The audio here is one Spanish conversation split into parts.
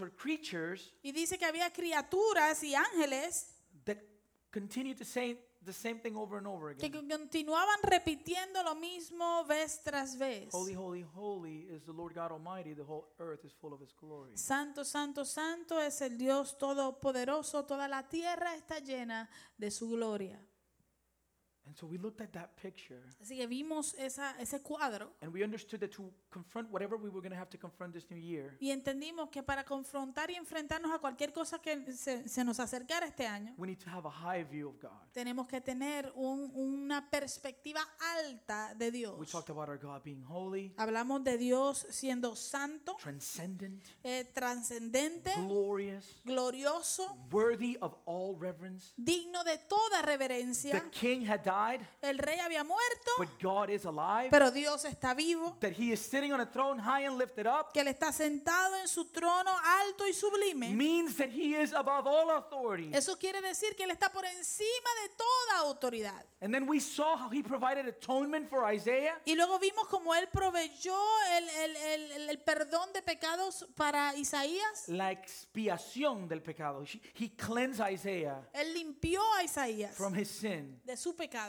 or creatures Y dice que había criaturas y ángeles that continue to say the same thing over and over que again. continuaban repitiendo lo mismo vez tras vez. Holy, holy, holy is the Lord God Almighty. The whole earth is full of His glory. Santo, santo, santo es el Dios todopoderoso. Toda la tierra está llena de su gloria. And so we looked at that picture Así que vimos esa, ese cuadro and we understood that to confront whatever we were going to have to confront this new year, y entendimos que para confrontar y enfrentarnos a cualquier cosa que se, se nos acercara este año, we need to have a high view of God. tenemos que tener un- una perspectiva alta de We Dios. talked about our God being holy, Hablamos de Dios siendo santo, transcendent, eh, trascendente, glorious, glorioso, worthy of all reverence. digno de toda The reverencia. king had died, El rey había muerto, but God is alive. pero Dios está vivo, That he is sitting on a throne high and lifted up que él está sentado en su trono alto y sublime. means that he is above all authority. Eso quiere decir que él está por encima de toda autoridad. And then we saw how he provided atonement for Isaiah. Y luego vimos como él proveyó el, el- el- el- el perdón de pecados para Isaías. La expiación del pecado. He- He cleansed Isaiah Él limpió a Isaías from his sin. de su pecado.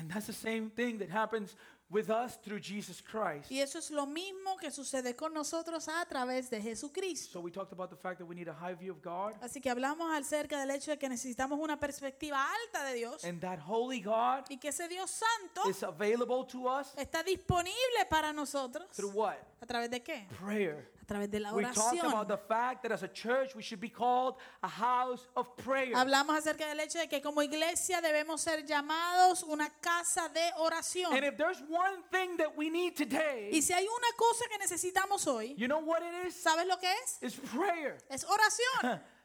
And that's the same thing that happens with us through Jesus Christ. Y eso es lo mismo que sucede con nosotros a través de Jesucristo. So we talked about the fact that we need a high view of God. Así que hablamos acerca del hecho de que necesitamos una perspectiva alta de Dios And that holy God y que ese Dios santo is available to us está disponible para nosotros. through what? ¿A través de qué? Prayer. Través de la We talked about the oración. fact that as a church we should be called a house of prayer. Hablamos acerca del hecho de que como iglesia debemos ser llamados una casa de oración. And if there's one thing that we need today, Y si hay una cosa que necesitamos hoy, you know what it is? ¿sabes lo que es? It's prayer. Es oración.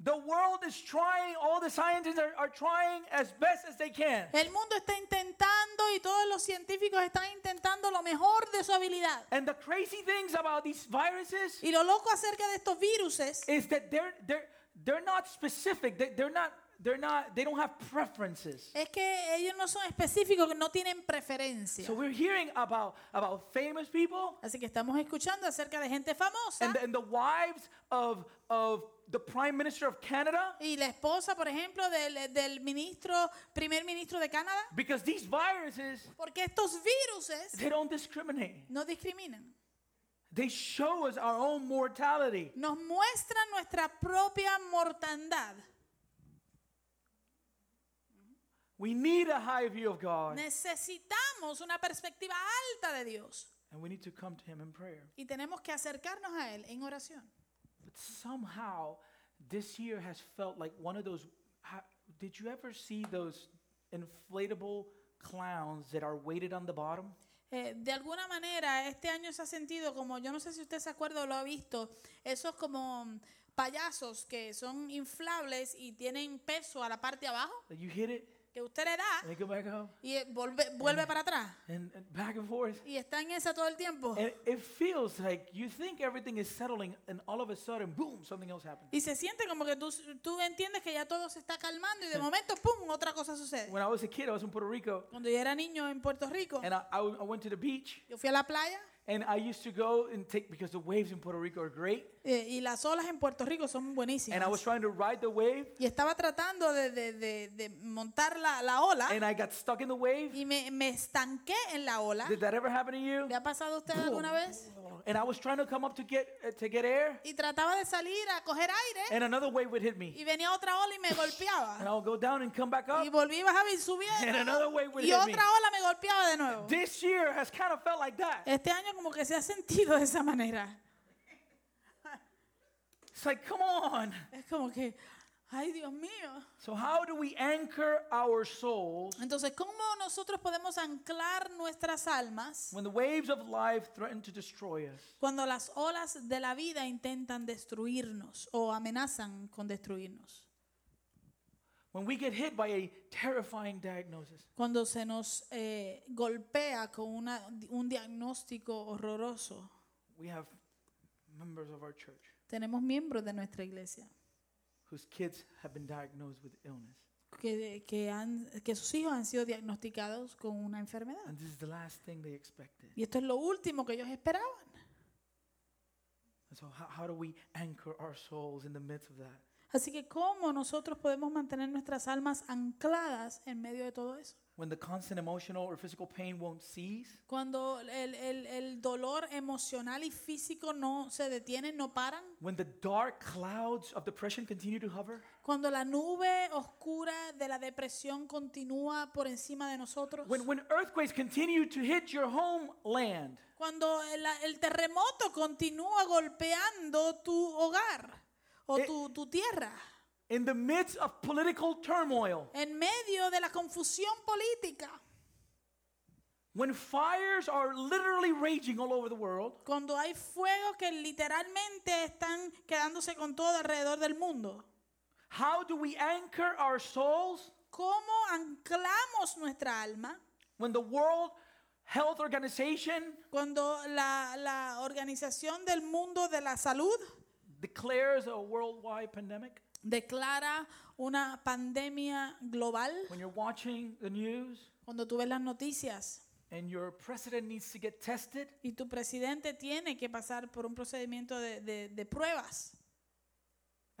The world is trying, all the scientists are, are trying as best as they can. El mundo está intentando y todos los científicos están intentando lo mejor de su habilidad. And the crazy things about these viruses Y lo loco acerca de estos virus is that they're they're they're not specific. They, they're not they're not they don't have preferences. es que ellos no son específicos, no tienen preferencia. So we're hearing about about famous people Así que estamos escuchando acerca de gente famosa and the, and the wives of of the prime minister of Canada y la esposa, por ejemplo, del, del ministro, primer ministro de Canadá, because these viruses porque estos viruses they don't discriminate. no discriminan. They show us our own mortality. Nos muestran nuestra propia mortandad. We need a high view of God Necesitamos una perspectiva alta de Dios and we need to come to him in prayer. y tenemos que acercarnos a Él en oración. But somehow this year has felt like one of those ha- did you ever see those inflatable clowns that are weighted on the bottom? Eh, de alguna manera, este año se ha sentido como, yo no sé si usted se acuerda o lo ha visto, esos como payasos que son inflables y tienen peso a la parte de abajo, Like you hit it que usted le da and they go back up y eh, vuelve, vuelve para atrás. and, and back and forth. Y está en esa todo el tiempo. And it feels like you think everything is settling and all of a sudden, boom, something else happens. Y se siente como que tú, tú entiendes que ya todo se está calmando y de momento, ¡pum!, otra cosa sucede. When I was a kid, I was in Puerto Rico Cuando yo era niño en Puerto Rico, and I, I, I went to the beach yo fui a la playa and I used to go and take, because the waves in Puerto Rico are great. Eh, y las olas en Puerto Rico son And I was buenísimas. trying to ride the wave Y estaba tratando de, de- de- de montar la, la ola and I got stuck in the wave. y me, me estanqué en la ola. Did that ever happen to you? ¿Le ha pasado a usted alguna vez? And I was trying to come up to get uh, to get air, Y trataba de salir a coger aire and another wave would hit me, y venía otra ola y me and golpeaba. I'll go down and come back Y up. volví a bajar y And another wave would Y hit me. otra ola me golpeaba de nuevo. This year has kind of felt like that. Este año como que se ha sentido de esa manera. It's like, come on. Es como que, ay Dios mío. So how do we anchor our souls Entonces, ¿cómo nosotros podemos anclar nuestras almas when the waves of life threaten to destroy us? cuando las olas de la vida intentan destruirnos o amenazan con destruirnos? When we get hit by a terrifying diagnosis? Cuando se nos eh, golpea con una- un diagnóstico horroroso. We have members of our church Tenemos miembros de nuestra iglesia whose kids have been diagnosed with illness. que, que, han, que sus hijos han sido diagnosticados con una enfermedad. And this is the last thing they expected. Y esto es lo último que ellos esperaban. And So, how, how do we anchor our souls in the midst of that? Así que cómo nosotros podemos mantener nuestras almas ancladas en medio de todo eso. When the constant emotional or physical pain won't cease, Cuando el, el- el dolor emocional y físico no se detienen, no paran. when the dark clouds of depression continue to hover, Cuando la nube oscura de la depresión continúa por encima de nosotros. when, when earthquakes continue to hit your homeland, Cuando el, el terremoto continúa golpeando tu hogar o Eh, tu, tu tierra. In the midst of political turmoil, En medio de la confusión política. when fires are literally raging all over the world, Cuando hay fuegos que literalmente están quedándose con todo alrededor del mundo. how do we anchor our souls ¿Cómo anclamos nuestra alma when the World Health Organization cuando la, la Organización del Mundo de la Salud declares a worldwide pandemic? Declara una pandemia global? When you're watching the news Cuando tú ves las noticias and your president needs to get tested, y tu presidente tiene que pasar por un procedimiento de, de- de pruebas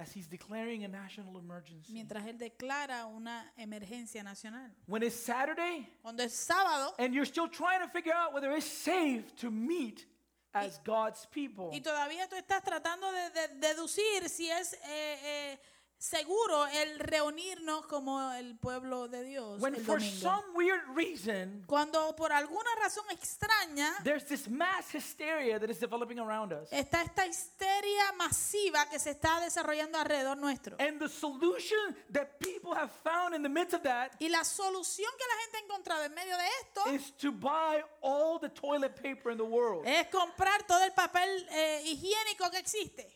as he's declaring a national emergency. mientras él declara una emergencia nacional. When it's Saturday Cuando es sábado and you're still trying to figure out whether it's safe to meet as God's people. y todavía tú estás tratando de, de- deducir si es eh, eh, seguro el reunirnos como el pueblo de Dios When el for some weird reason Cuando por alguna razón extraña there's this mass hysteria that is developing around us. está esta histeria masiva que se está desarrollando alrededor nuestro. And the solution that people have found in the midst of that Y la solución que la gente ha encontrado en medio de esto is to buy all the toilet paper in the world. es comprar todo el papel eh, higiénico que existe.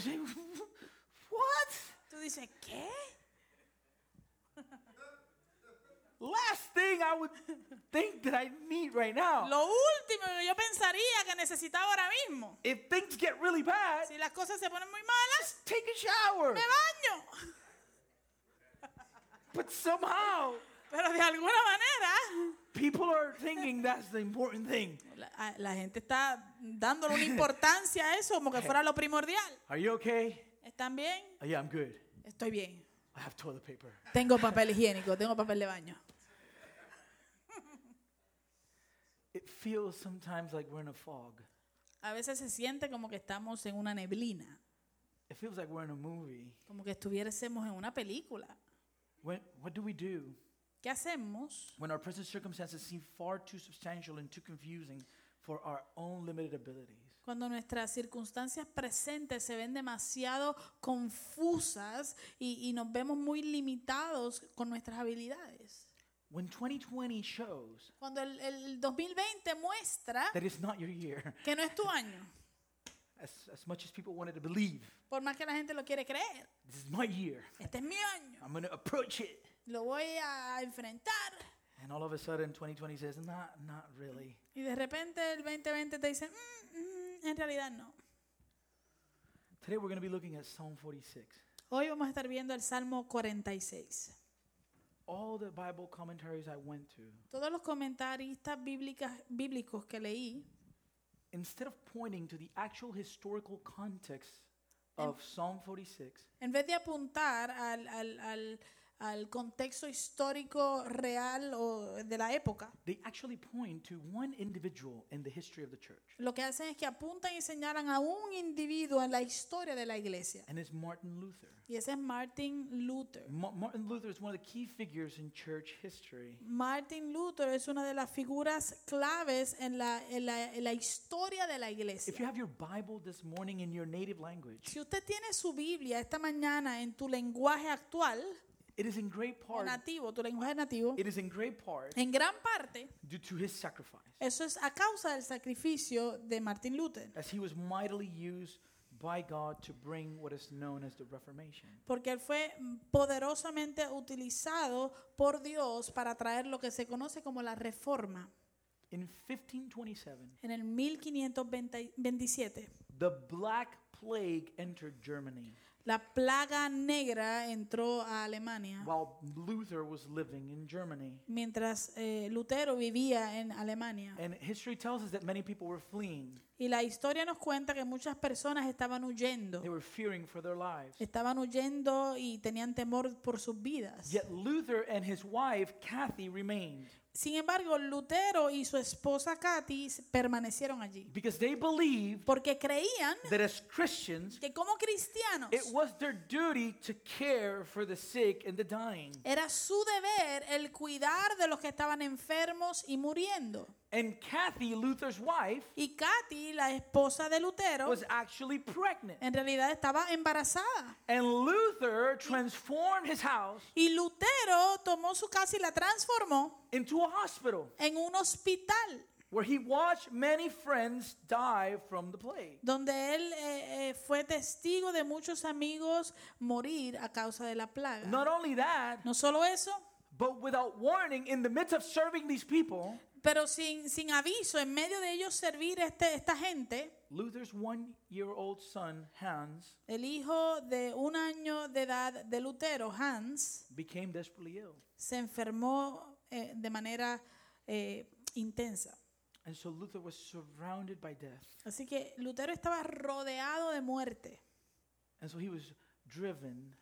Say, what? Tú dices, ¿qué? Last thing I would think that I need right now. Lo último que yo pensaría que necesitaba ahora mismo. If things get really bad, Si las cosas se ponen muy malas, take a shower. me baño. But somehow, Pero de alguna manera, people are thinking that's the important thing. la, la gente está dándole una importancia a eso como que fuera lo primordial. Are you okay? ¿Están bien? Oh, yeah, I'm good. Estoy bien. I have toilet paper. Tengo papel higiénico, tengo papel de baño. It feels sometimes like we're in a fog. A veces se siente como que estamos en una neblina, It feels like we're in a movie. como que estuviésemos en una película. When, what do we do ¿Qué hacemos when our present circumstances seem far too substantial and too confusing for our own limited abilities? Cuando nuestras circunstancias presentes se ven demasiado confusas y, y nos vemos muy limitados con nuestras habilidades? When 2020 shows Cuando el, el 2020 muestra that it's not your year, que no es tu año, as, as much as people wanted to believe, por más que la gente lo quiere creer, this is my year. este es mi año, I'm going to approach it. lo voy a enfrentar. And all of a sudden, 2020 says, not, not really. Y de repente el 2020 te dice, "Mm, mm, en realidad no. Today, we're going to be looking at Psalm 46. Hoy vamos a estar viendo el Salmo 46. All the Bible commentaries I went to, Todos los comentaristas bíblicas, bíblicos que leí, instead of pointing to the actual historical context of Psalm 46, en vez de apuntar al, al- al- al contexto histórico real o de la época, they actually point to one individual in the history of the church. lo que hacen es que apuntan y señalan a un individuo en la historia de la iglesia. And it's Martin Luther. Y ese es Martin Luther. Ma- Martin Luther is one of the key figures in church history. Martin Luther es una de las figuras claves en la, en la- en la historia de la If you iglesia. have your Bible this morning in your native language, Si usted tiene su Biblia esta mañana en tu lenguaje actual it is in great part, nativo, tu lenguaje nativo, it is in great part en gran parte due to his sacrifice, eso es a causa del sacrificio de Martin Luther. as he was mightily used by God to bring what is known as the Reformation. Porque él fue poderosamente utilizado por Dios para traer lo que se conoce como la reforma. In 1527, En el 1527, the Black plague entered Germany La plaga negra entró a Alemania while Luther was living in Germany. mientras eh, Lutero vivía en Alemania. And history tells us that many people were fleeing. Y la historia nos cuenta que muchas personas estaban huyendo. They were fearing for their lives. Estaban huyendo y tenían temor por sus vidas. Yet Luther and his wife, Kathy, remained Sin embargo, Lutero y su esposa Katy permanecieron allí because they believed porque creían that as Christians, que como cristianos it was their duty to care for the sick and the dying. era su deber el cuidar de los que estaban enfermos y muriendo. And Kathy, Luther's wife, Y Katy, la esposa de Lutero, was actually pregnant. en realidad estaba embarazada. And Luther transformed his house Y Lutero tomó su casa y la transformó into a hospital en un hospital where he watched many friends die from the plague. donde él eh, eh, fue testigo de muchos amigos morir a causa de la plaga. Not only that, No solo eso, but without warning, in the midst of serving these people, pero sin, sin aviso, en medio de ellos servir este, esta gente, Luther's one year old son, Hans, el hijo de un año de edad de Lutero, Hans, became desperately ill. se enfermó eh, de manera eh, intensa. And so Luther was surrounded by death. Así que Lutero estaba rodeado de muerte And so he was driven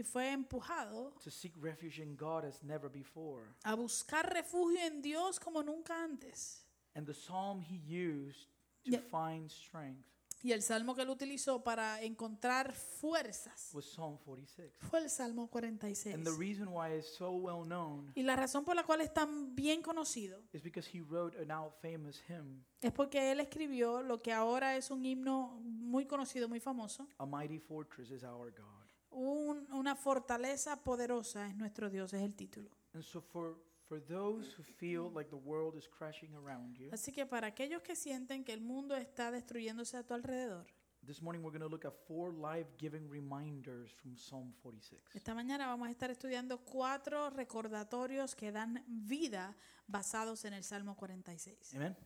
y fue empujado to seek refuge in God as never before. a buscar refugio en Dios como nunca antes. And the psalm he used to Yeah. find strength Y el salmo que él utilizó para encontrar fuerzas was Psalm 46. fue el Salmo 46. And the reason why it's so well known Y la razón por la cual es tan bien conocido is because he wrote a now famous hymn, es porque él escribió lo que ahora es un himno muy conocido, muy famoso. A Mighty Fortress is Our God. Un- una fortaleza poderosa es nuestro Dios, es el título. And so for, for those who feel like the world is crashing around you, Así que para aquellos que sienten que el mundo está destruyéndose a tu alrededor, this morning we're going to look at four life-giving reminders from Psalm 46. esta mañana vamos a estar estudiando cuatro recordatorios que dan vida basados en el Salmo 46. Amen?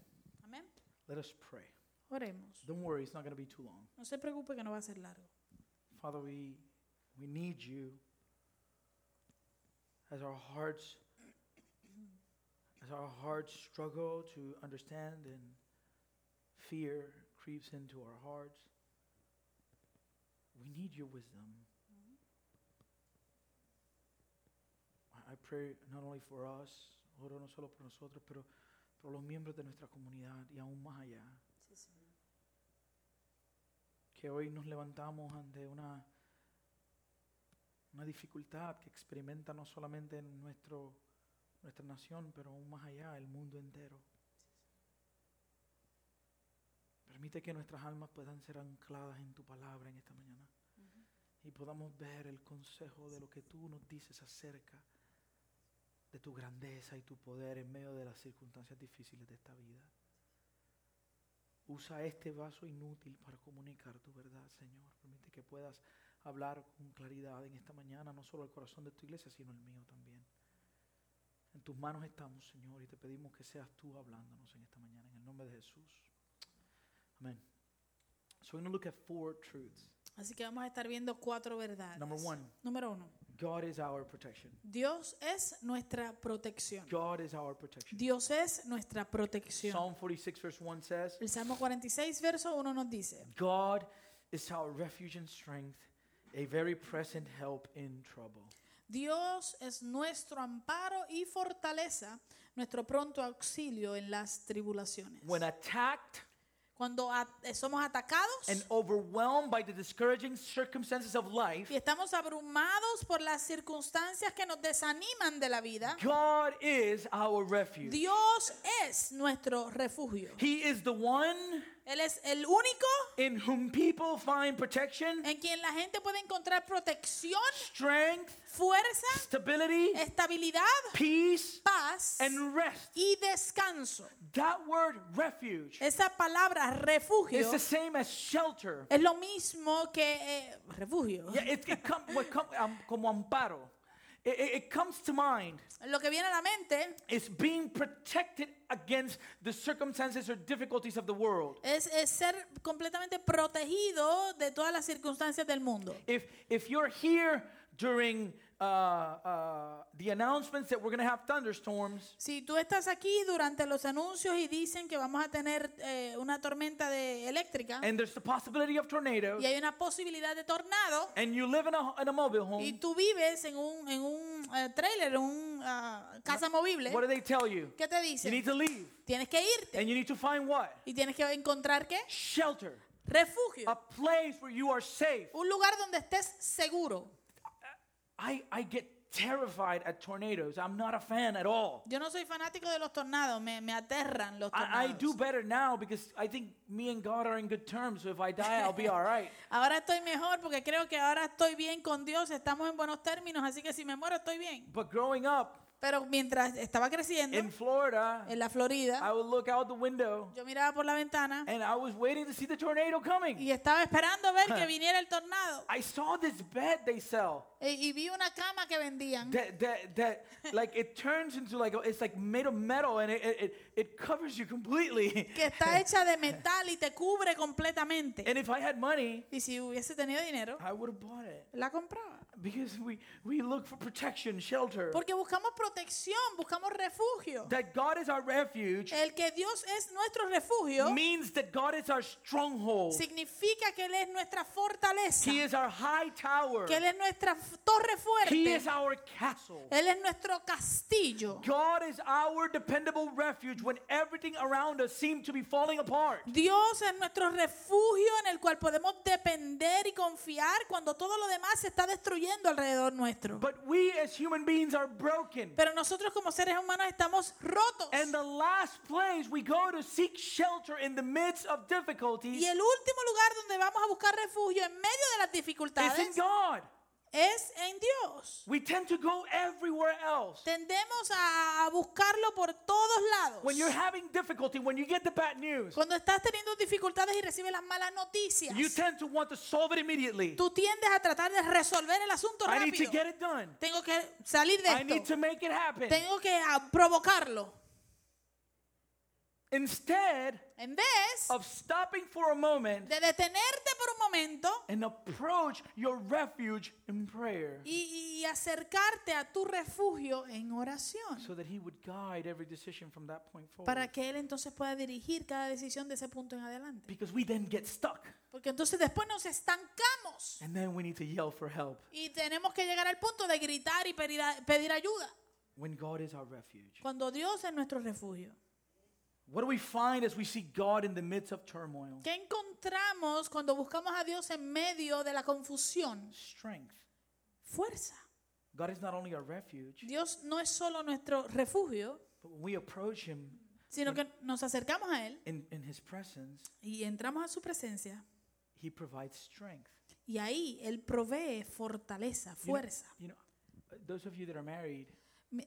Amén. Let us pray. Oremos. Don't worry, it's not going to be too long. No se preocupe que no va a ser largo. Father, we, we need you as our hearts as our hearts struggle to understand and fear creeps into our hearts. We need your wisdom. I- I pray not only for us, oro no solo por nosotros, pero por los miembros de nuestra comunidad y aún más allá. que hoy nos levantamos ante una, una dificultad que experimenta no solamente en nuestro, nuestra nación, pero aún más allá, el mundo entero. Permite que nuestras almas puedan ser ancladas en tu palabra en esta mañana y podamos ver el consejo de lo que tú nos dices acerca de tu grandeza y tu poder en medio de las circunstancias difíciles de esta vida. Usa este vaso inútil para comunicar tu verdad, Señor. Permite que puedas hablar con claridad en esta mañana, no solo al corazón de tu iglesia, sino el mío también. En tus manos estamos, Señor, y te pedimos que seas tú hablándonos en esta mañana, en el nombre de Jesús. Amén. So we're going to look at four truths. Así que vamos a estar viendo cuatro verdades. Number one, Número uno. God is our protection. Dios es nuestra protección. God is our protection. Dios es nuestra protección. Psalm 46, verse 1 says, El Salmo 46, verso 1 nos dice, God is our refuge and strength, a very present help in trouble. Dios es nuestro amparo y fortaleza, nuestro pronto auxilio en las tribulaciones. When attacked Cuando eh, somos atacados and overwhelmed by the discouraging circumstances of life, y estamos abrumados por las circunstancias que nos desaniman de la vida, God is our refuge. Dios es nuestro refugio. He is the one Él es el único in whom people find protection, en quien la gente puede encontrar protección, strength, fuerza, stability, estabilidad, peace, paz and rest. y descanso. That word refuge Esa palabra refugio is the same as shelter. es lo mismo que eh, refugio. Yeah, it, it come, come, um, como amparo. It, it- comes to mind Lo que viene a la mente is being protected against the circumstances or difficulties of the world. es, es ser completamente protegido de todas las circunstancias del mundo. If if you're here during uh, uh, the announcements that we're going to have thunderstorms, Si tú estás aquí durante los anuncios y dicen que vamos a tener eh, una tormenta de eléctrica and there's the possibility of tornadoes, y hay una posibilidad de tornado and you live in a, in a mobile y home, tú vives en un, en un eh, trailer, en un ah, casa movible, what do they tell you? ¿qué te You dicen? need to leave, Tienes que irte and you need to find what? y tienes que encontrar qué? Shelter, Refugio. a place where you are safe. Un lugar donde estés seguro. I, I get terrified at tornadoes. I'm not a fan at all. Yo no soy fanático de los tornados, me, me aterran los I, I tornados. do better now because I think me and God are in good terms. So if I die, I'll be all right. Ahora estoy mejor porque creo que ahora estoy bien con Dios, estamos en buenos términos, así que si me muero estoy bien. But growing up Pero mientras estaba creciendo in Florida, en la Florida, I would look out the window yo miraba por la ventana and I was waiting to see the tornado coming. y estaba esperando ver que viniera el tornado. I saw this bed they sell E- Y vi una cama que vendían that that that like it turns into like it's like made of metal and it it, it, it covers you completely. que está hecha de metal y te cubre completamente. And if I had money, Y si hubiese tenido dinero, I would have bought it la compraba. because we we look for protection, shelter. Porque buscamos protección, buscamos refugio. That God is our refuge El que Dios es nuestro refugio means that God is our stronghold. significa que Él es nuestra fortaleza, He is our high tower. que Él es nuestra torre He is our castle. Él es nuestro castillo. God is our dependable refuge when everything around us seems to be falling apart. Dios es nuestro refugio en el cual podemos depender y confiar cuando todo lo demás se está destruyendo alrededor nuestro. But we as human beings are broken. Pero nosotros como seres humanos estamos rotos. And the last place we go to seek shelter in the midst of difficulties Y el último lugar donde vamos a buscar refugio en medio de las is in dificultades God. Es en Dios. We tend to go everywhere else. Tendemos a buscarlo por todos lados. When you're having difficulty, when you get the bad news, Cuando estás teniendo dificultades y recibes las malas noticias, you tend to want to solve it immediately. tú tiendes a tratar de resolver el asunto I need to rápido. get it done. Tengo que salir de I need esto. to make it happen. Tengo que ah, provocarlo. Instead En vez of stopping for a moment de detenerte por un momento and approach your refuge in prayer y, y acercarte a tu refugio en oración. so that He would guide every decision from that point forward. Para que Él entonces pueda dirigir cada decisión de ese punto en adelante. Because we then get stuck Porque entonces después nos estancamos and then we need to yell for help y tenemos que llegar al punto de gritar y pedir, pedir ayuda. when God is our refuge. Cuando Dios es nuestro refugio. What do we find as we see God in the midst of turmoil? ¿Qué encontramos cuando buscamos a Dios en medio de la confusión? Strength. Fuerza. God is not only our refuge, Dios no es solo nuestro refugio, but when we approach Him sino que nos acercamos a Él in, in His presence, y entramos a su presencia He provides strength. y ahí Él provee fortaleza, You know- fuerza. You know, those of you that are married,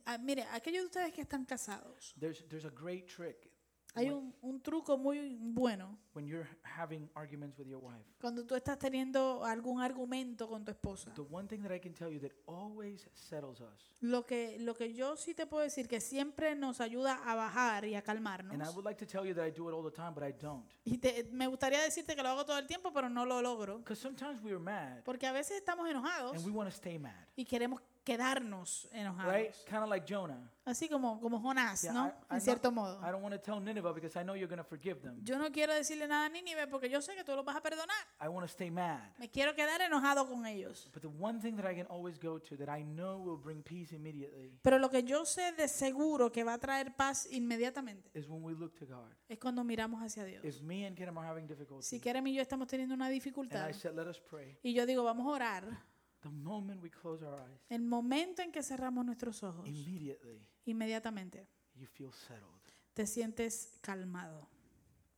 ah, Mire, aquellos de ustedes que están casados, there's, there's a great trick hay un, un truco muy bueno when you're having arguments with your wife. cuando tú estás teniendo algún argumento con tu esposa. The one thing that I can tell you that always settles us, Lo que, lo que yo sí te puedo decir que siempre nos ayuda a bajar y a and I calmarnos. would like to tell you that I do it all the time, but I don't. Y te- me gustaría decirte que lo hago todo el tiempo, pero no lo logro. Because sometimes we are mad Porque a veces estamos enojados and we want to stay mad, y queremos quedarnos enojados. right? Kind of like Jonah. Así como, como Jonás, Yeah, ¿no? I- en cierto modo. I don't want to tell Nineveh because I know you're going to forgive them. Yo no quiero decirle nada a Nínive porque yo sé que tú lo vas a perdonar. I want to stay mad. Me quiero quedar enojado con ellos. But the one thing that I can always go to that I know will bring peace immediately Pero lo que yo sé de seguro que va a traer paz inmediatamente is when we look to God. es cuando miramos hacia Dios. If me and Kim are having difficulty, Si Kerem y yo estamos teniendo una and dificultad I said, let us pray, y yo digo, vamos a orar, the moment we close our eyes, el momento en que cerramos nuestros ojos, immediately inmediatamente you feel settled. te sientes calmado.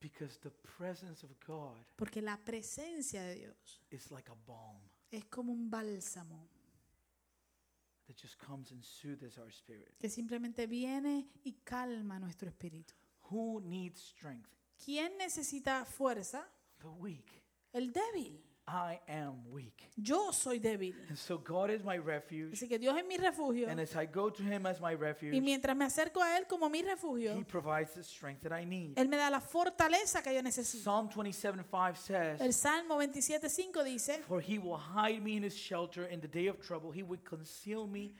Because the presence of God Porque la presencia de Dios is like a balm es como un bálsamo that just comes and soothes our spirit. que simplemente viene y calma nuestro espíritu. Who needs strength? ¿Quién necesita fuerza? The weak. El débil. I am weak. Yo soy débil. And so God is my refuge. Así que Dios es mi refugio. And as I go to him as my refuge, Y mientras me acerco a Él como mi refugio, he provides the strength that I need. Él me da la fortaleza que yo necesito. Psalm 27:5 says, El Salmo 27.5 dice, For he will hide me in his shelter in the day of trouble. He will conceal me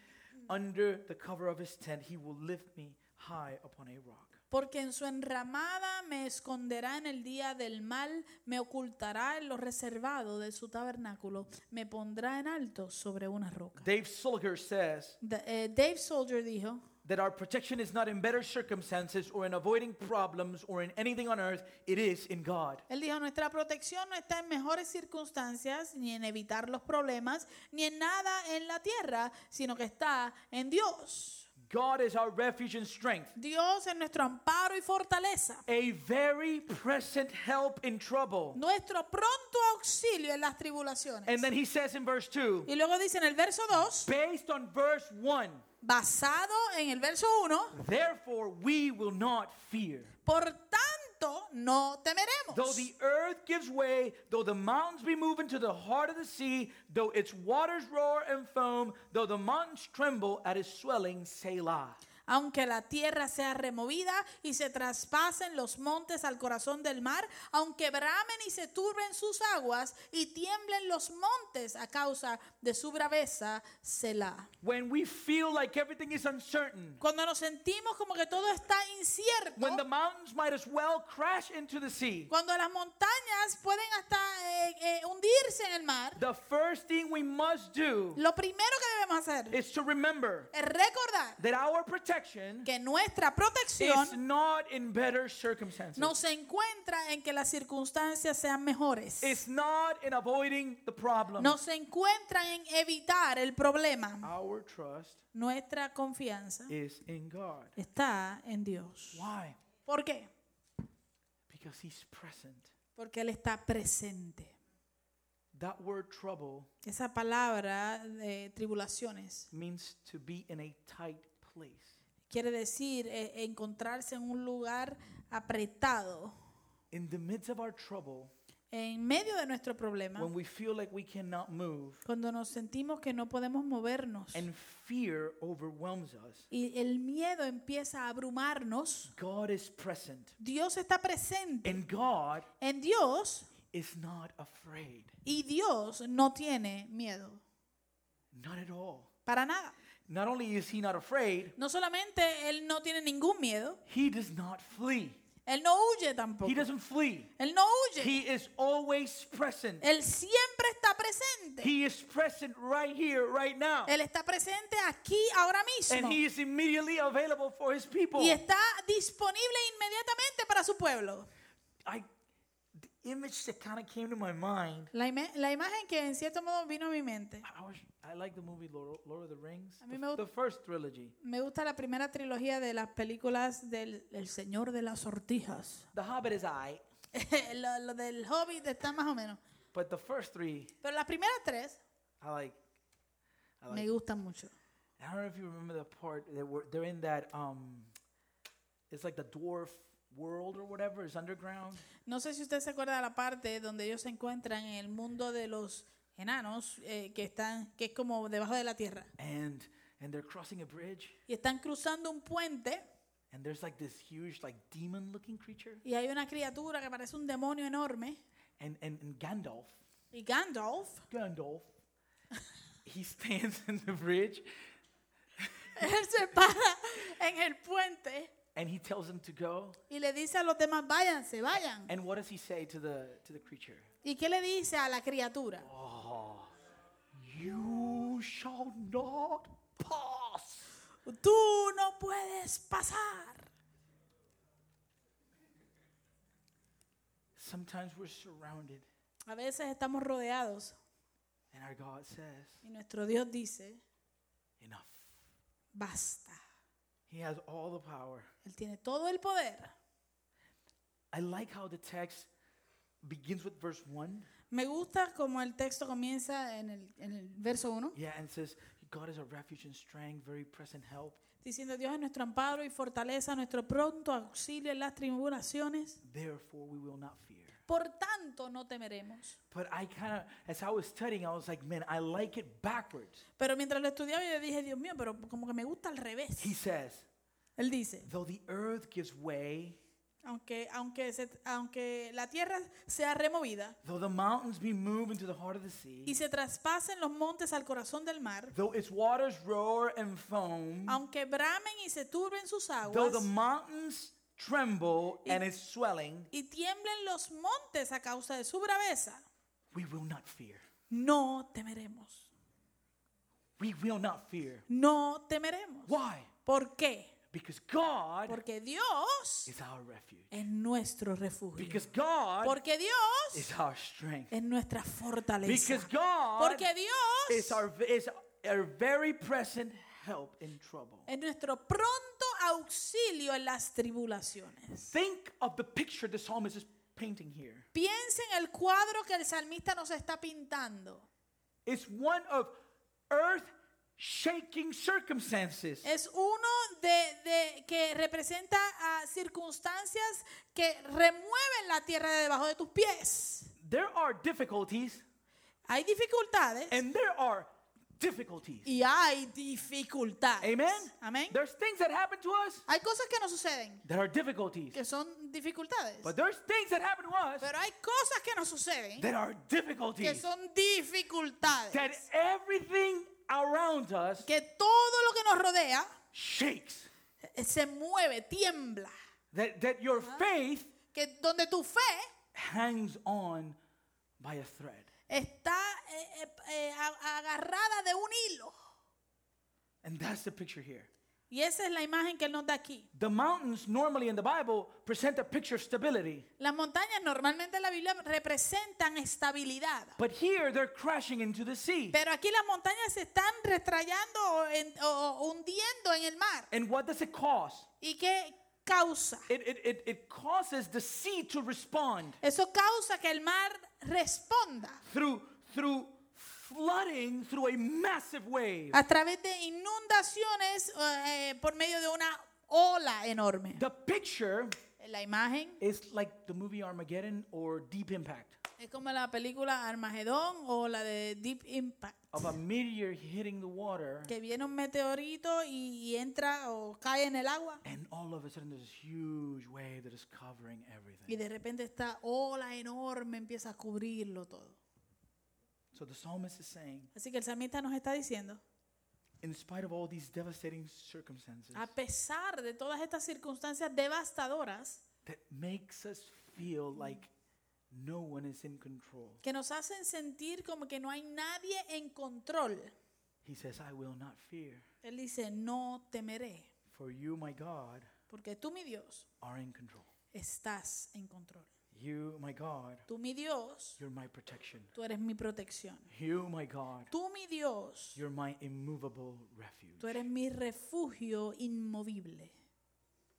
under the cover of his tent. He will lift me high upon a rock. Porque en su enramada me esconderá en el día del mal, me ocultará en lo reservado de su tabernáculo, me pondrá en alto sobre una roca. Dave Sulger says eh, Dave Soldier dijo that our protection is not in better circumstances or in avoiding problems or in anything on earth, it is in God. Él dijo, nuestra protección no está en mejores circunstancias, ni en evitar los problemas, ni en nada en la tierra, sino que está en Dios. God is our refuge and strength, Dios es nuestro amparo y fortaleza, a very present help in trouble. nuestro pronto auxilio en las tribulaciones. And then he says in verse 2, Y luego dice en el verso 2, based on verse 1, basado en el verso 1, therefore we will not fear. por tanto no temeremos. Though the earth gives way, though the mountains be moved into the heart of the sea, though its waters roar and foam, though the mountains tremble at its swelling, Selah. Aunque la tierra sea removida y se traspasen los montes al corazón del mar, aunque bramen y se turben sus aguas y tiemblen los montes a causa de su braveza, Selah. When we feel like everything is uncertain, Cuando nos sentimos como que todo está incierto, when the mountains might as well crash into the sea, cuando las montañas pueden hasta eh, eh, hundirse en el mar, the first thing we must do lo primero que debemos hacer is to remember es recordar that our protection que nuestra protección is not in better circumstances. no se encuentra en que las circunstancias sean mejores. It's not in avoiding the problem. No se encuentra en evitar el problema. Our trust Nuestra confianza is in God. está en Dios. Why? ¿Por qué? Because He's present. Porque Él está presente. That word trouble Esa palabra de tribulaciones means to be in a tight place. Quiere decir eh, encontrarse en un lugar apretado. In the midst of our trouble, En medio de nuestro problema, when we feel like we cannot move cuando nos sentimos que no podemos movernos and fear overwhelms us, y el miedo empieza a abrumarnos, God is present. Dios está presente. And God En Dios is not afraid. y Dios no tiene miedo. Not at all. Para nada. Not only is He not afraid, No solamente Él no tiene ningún miedo, He does not flee. Él no huye tampoco. He doesn't flee. Él no huye. He is always present. Él siempre está presente. He is present right here, right now. Él está presente aquí ahora mismo. And He is immediately available for His people. Y está disponible inmediatamente para su pueblo. I, image that kind of came to my mind. La, ima- la imagen que en cierto modo vino a mi mente. I, was, I like the movie Lord, Lord of the Rings, A mí the, me gust- the first trilogy. Me gusta la primera trilogía de las películas del El Señor de las Sortijas. The Hobbit is I, lo, lo del Hobbit está más o menos. but the first three Pero las primeras tres I like. I me like. gustan mucho. I don't know if you remember the part that were they're in that um, it's like the dwarf world or whatever. It's underground, No sé si usted se acuerda de la parte donde ellos se encuentran en el mundo de los enanos eh, que están que es como debajo de la tierra. And and they're crossing a bridge, y están cruzando un puente. And there's like this huge like demon-looking creature, y hay una criatura que parece un demonio enorme. And and, and Gandalf, y Gandalf. Gandalf, he stands in the bridge. Él se para en el puente and he tells them to go. y le dice a los demás váyanse vayan And what does he say to the to the creature? y qué le dice a la criatura Oh, you shall not pass. tú no puedes pasar Sometimes we're surrounded, a veces estamos rodeados and our God says, y nuestro Dios dice Enough. basta He has all the power. él tiene todo el poder I like how the text begins with verse 1. Me gusta como el texto comienza en el, en el verso 1, Yeah, and says, God is a refuge and strength, very present help. diciendo Dios es nuestro amparo y fortaleza, nuestro pronto auxilio en las tribulaciones. Therefore, we will not fear. Por tanto, no temeremos. But I kind of, as I was studying, I was like, man, I like it backwards. Pero mientras lo estudiaba, yo dije, Dios mío, pero como que me gusta al revés. He says, Él dice, though the earth gives way, aunque, aunque, se- aunque la tierra sea removida though the mountains be moved into the heart of the sea, y se traspasen los montes al corazón del mar, though its waters roar and foam, aunque bramen y se turben sus though aguas the mountains tremble and is swelling, y tiemblen los montes a causa de su braveza, we will not fear. no temeremos. We will not fear. No temeremos. Why? ¿Por qué? Because God Porque Dios is our refuge. es nuestro refugio. Because God Porque is Dios our strength. es nuestra fortaleza. Because God Porque is Dios our, is our very present help in trouble. es nuestro pronto auxilio en las tribulaciones. Think of the picture the psalmist is painting here. Piensa en el cuadro que el salmista nos está pintando. It's one of earth shaking circumstances. Es uno de, de- que representa a circunstancias que remueven la tierra de debajo de tus pies. There are difficulties Hay dificultades and there are difficulties. y hay dificultades. Amen. Amén. There's things that happen to us Hay cosas que nos suceden that are difficulties. que son dificultades. But there's things that happen to us Pero hay cosas que nos suceden that are que difficulties. son dificultades. That everything around us Que todo lo que nos rodea shakes. eh, se mueve, tiembla. That, that your faith Que donde tu fe hangs on by a thread. Está eh, eh, eh, agarrada de un hilo. And that's the picture here. Y esa es la imagen que él nos da aquí. The mountains normally in the Bible present a picture of stability. Las montañas normalmente en la Biblia representan estabilidad. But here they're crashing into the sea. Pero aquí las montañas se están retrayendo o, en- o- o hundiendo en el mar. And what does it cause? ¿Y qué causa? It, it, it, it causes the sea to respond Eso causa que el mar responda through, through flooding through a massive wave. a través de inundaciones eh, por medio de una ola enorme. The picture La imagen is like the movie Armageddon or Deep Impact es como la película Armagedón o la de Deep Impact. Of a meteor hitting the water. Que viene un meteorito y, y entra o cae en el agua And all of a sudden, there's this huge wave that is covering y everything. de repente esta ola enorme empieza a cubrirlo todo. So the psalmist is saying, Así que el salmista nos está diciendo, in spite of all these devastating circumstances a pesar de todas estas circunstancias devastadoras that makes us feel like no one is in control, que nos hacen sentir como que no hay nadie en control, he says, I will not fear, él dice, no temeré, for you, my God, porque tú mi Dios are in control. estás en control. You, my God, Tú mi Dios, you're my protection. tú eres mi protección. You, my God, Tú mi Dios, you're my immovable refuge. tú eres mi refugio inmovible.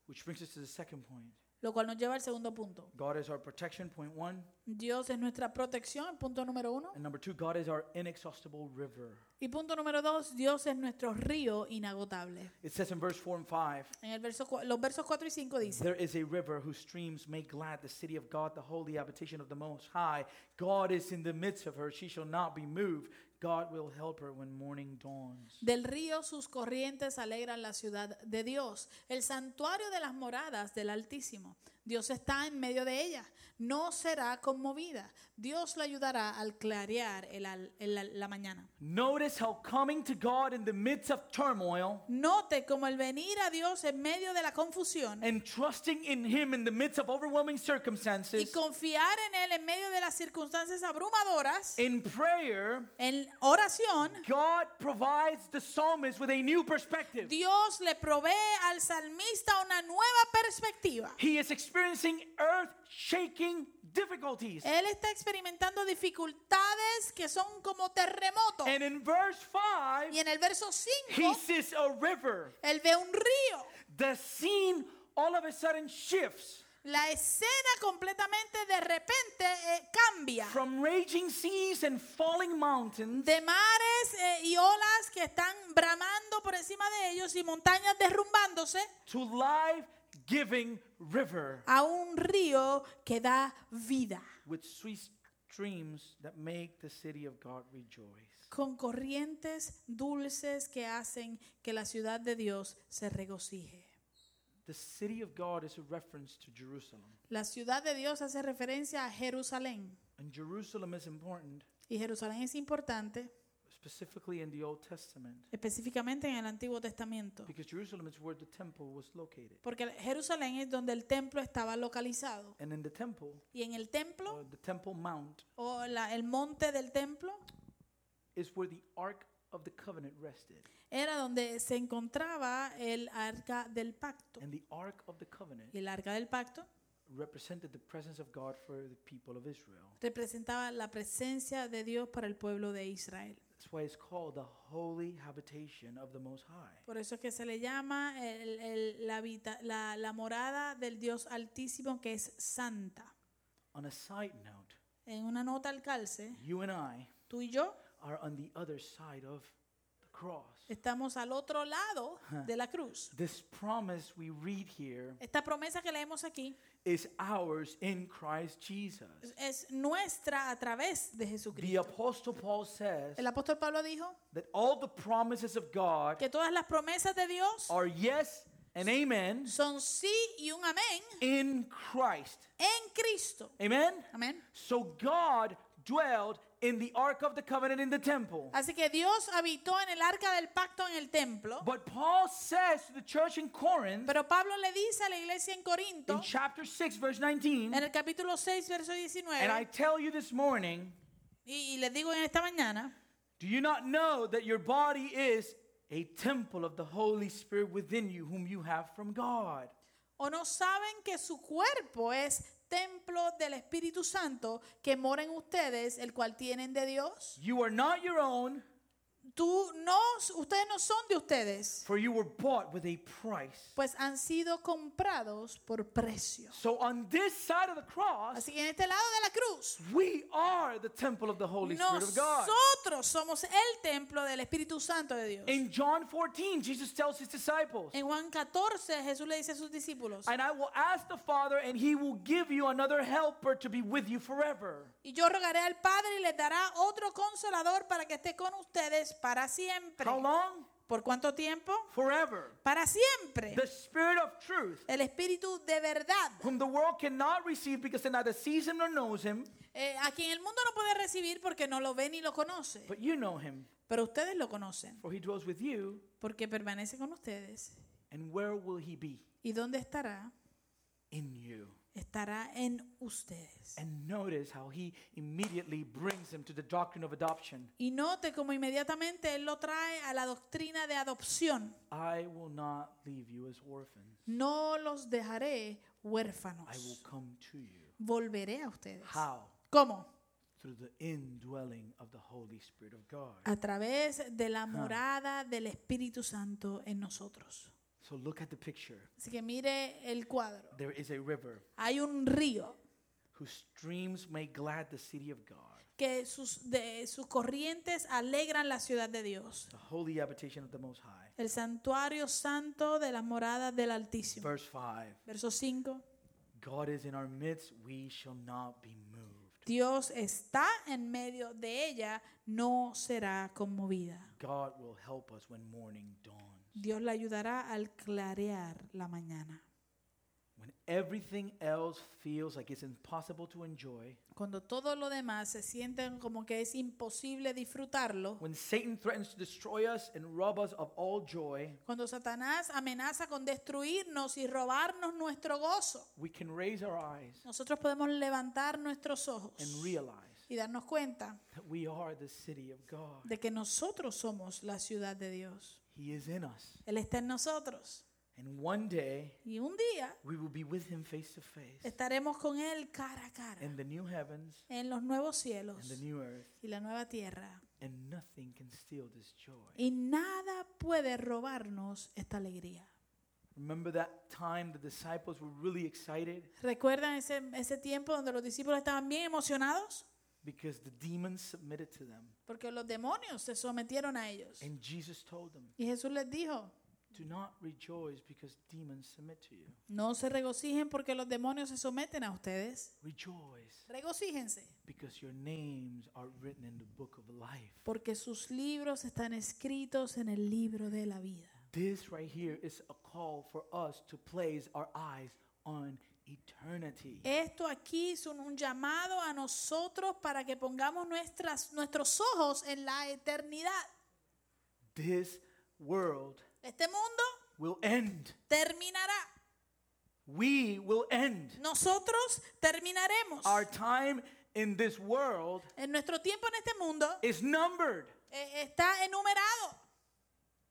Which brings us to the second point. Lo cual nos lleva al segundo punto. God is our protection, point one. Dios es nuestra protección, punto número uno. And number two, God is our inexhaustible river. Y punto número dos, Dios es nuestro río inagotable. It says in verse 4 and 5 En el verso, los versos 4 y 5 dice, There is a river whose streams make glad the city of God, the holy habitation of the Most High. God is in the midst of her. She shall not be moved. God will help her when morning dawns. del río sus corrientes alegran la ciudad de Dios, el santuario de las moradas del Altísimo. Dios está en medio de ella, no será conmovida. Dios la ayudará al clarear el al- el- la mañana. Notice how coming to God in the midst of turmoil Note como el venir a Dios en medio de la confusión and trusting in Him in the midst of overwhelming y circumstances, confiar en Él en medio de las circunstancias abrumadoras, in prayer, en oración, God provides the psalmist with a new perspective. Dios le provee al salmista una nueva perspectiva. He is experiencing earth shaking difficulties. Él está experimentando dificultades que son como terremotos. And in verse 5, Y en el verso he 5, sees a river. él ve un río. The scene all of a sudden shifts La escena completamente de repente eh, cambia. from raging seas and falling mountains De mares eh, y olas que están bramando por encima de ellos y montañas derrumbándose to life giving river a un río que da vida. with sweet streams that make the city of God rejoice. con corrientes dulces que hacen que la ciudad de Dios se regocije. The city of God is a reference to Jerusalem. La ciudad de Dios hace referencia a Jerusalén And Jerusalem is important, y Jerusalén es importante specifically in the Old Testament, específicamente en el Antiguo Testamento, because Jerusalem is where the temple was located. porque Jerusalén es donde el templo estaba localizado And in the temple, y en el templo or the Temple Mount, o la- el monte del templo is where the Ark of the Covenant rested. era donde se encontraba el arca del pacto. And the Ark of the Covenant Y el arca del pacto represented the presence of God for the people of Israel. representaba la presencia de Dios para el pueblo de Israel. That's why it's called the holy habitation of the Most High. Por eso es que se le llama el- el- la, habita- la- la morada del Dios Altísimo que es santa. On a side note, En una nota al calce, you and I tú y yo are on the other side of cross. estamos al otro lado de la cruz. This promise we read here Esta promesa que leemos aquí is ours in Christ Jesus. es nuestra a través de The Jesucristo. Apostle Paul says El apóstol Pablo dijo that all the promises of God que todas las promesas de Dios are yes and amen son sí y un amén in Christ. en Cristo. Amen? Amén. So God dwelled in the Ark of the Covenant in the temple. Así que Dios habitó en el arca del pacto en el templo. But Paul says to the church in Corinth Pero Pablo le dice a la iglesia en in Corinto, chapter 6, verse 19, en el capítulo 6, verso and I 19, tell you this morning, y, y les digo en esta mañana, do you not know that your body is a temple of the Holy Spirit within you, whom you have from God? ¿O no saben que su cuerpo es templo del Espíritu Santo que mora en ustedes, el cual tienen de Dios? You are not your own, Tú no, ustedes no son de ustedes, for you were bought with a price. pues han sido comprados por precio. So on this side of the cross, Así que en este lado de la cruz, we are the temple of the Holy Spirit of God. nosotros somos el templo del Espíritu Santo de Dios. In John 14, Jesus tells his disciples, En Juan 14 Jesús le dice a sus discípulos, And I will ask the Father, and he will give you another helper to be with you forever. Y yo rogaré al Padre y les dará otro consolador para que esté con ustedes para siempre. How long? ¿Por cuánto tiempo? Forever. Para siempre. The Spirit of truth, El Espíritu de verdad, whom the world cannot receive because it neither sees him nor knows him, eh, a quien el mundo no puede recibir porque no lo ve ni lo conoce, but you know him, pero ustedes lo conocen for he dwells with you. porque permanece con ustedes. And where will he be? ¿Y dónde estará? In you. Estará en ustedes. And notice how he immediately brings him to the doctrine of adoption. Y note como inmediatamente Él lo trae a la doctrina de adopción. I will not leave you as orphans. No los dejaré I will huérfanos. come to you. Volveré a ustedes. How? ¿Cómo? Through the indwelling of the Holy Spirit of God. A través de la morada del Espíritu Santo en nosotros. So look at the picture. Así que mire el cuadro. There is a river Hay un río whose streams make glad the city of God, que sus, de, sus corrientes alegran la ciudad de Dios. the holy habitation of the Most High. El santuario santo de las moradas del Altísimo. Verse 5 Verso 5. God is in our midst, we shall not be moved. Dios está en medio de ella, no será conmovida. God will help us when morning dawns. Dios la ayudará al clarear la mañana. When everything else feels like it's impossible to enjoy, Cuando todo lo demás se sienten como que es imposible disfrutarlo, when Satan threatens to destroy us and rob us of all joy, cuando Satanás amenaza con destruirnos y robarnos nuestro gozo, we can raise our eyes nosotros podemos levantar nuestros ojos and realize y darnos cuenta that we are the city of God. de que nosotros somos la ciudad de Dios. He is in us. Él está en nosotros. And one day, Y un día we will be with him face to face estaremos con Él cara a cara in the new heavens en los nuevos and cielos the new earth, y la nueva tierra. and nothing can steal this joy. Y nada puede robarnos esta alegría. Remember that time the disciples were really excited ¿Recuerdan ese, ese tiempo donde los discípulos estaban bien emocionados? Because the demons submitted to them. Porque los demonios se sometieron a ellos. And Jesus told them, Y Jesús les dijo, Do not rejoice because demons submit to you. No se regocijen porque los demonios se someten a ustedes. Rejoice Regocíjense because your names are written in the book of life. porque sus libros están escritos en el libro de la vida. This right here is a call for us to place our eyes on eternity. Esto aquí es un, llamado a nosotros para que pongamos nuestras, nuestros ojos en la eternidad. This world Este mundo will end. terminará. We will end. Nosotros terminaremos. Our time in this world En nuestro tiempo en este mundo is numbered. eh, está enumerado.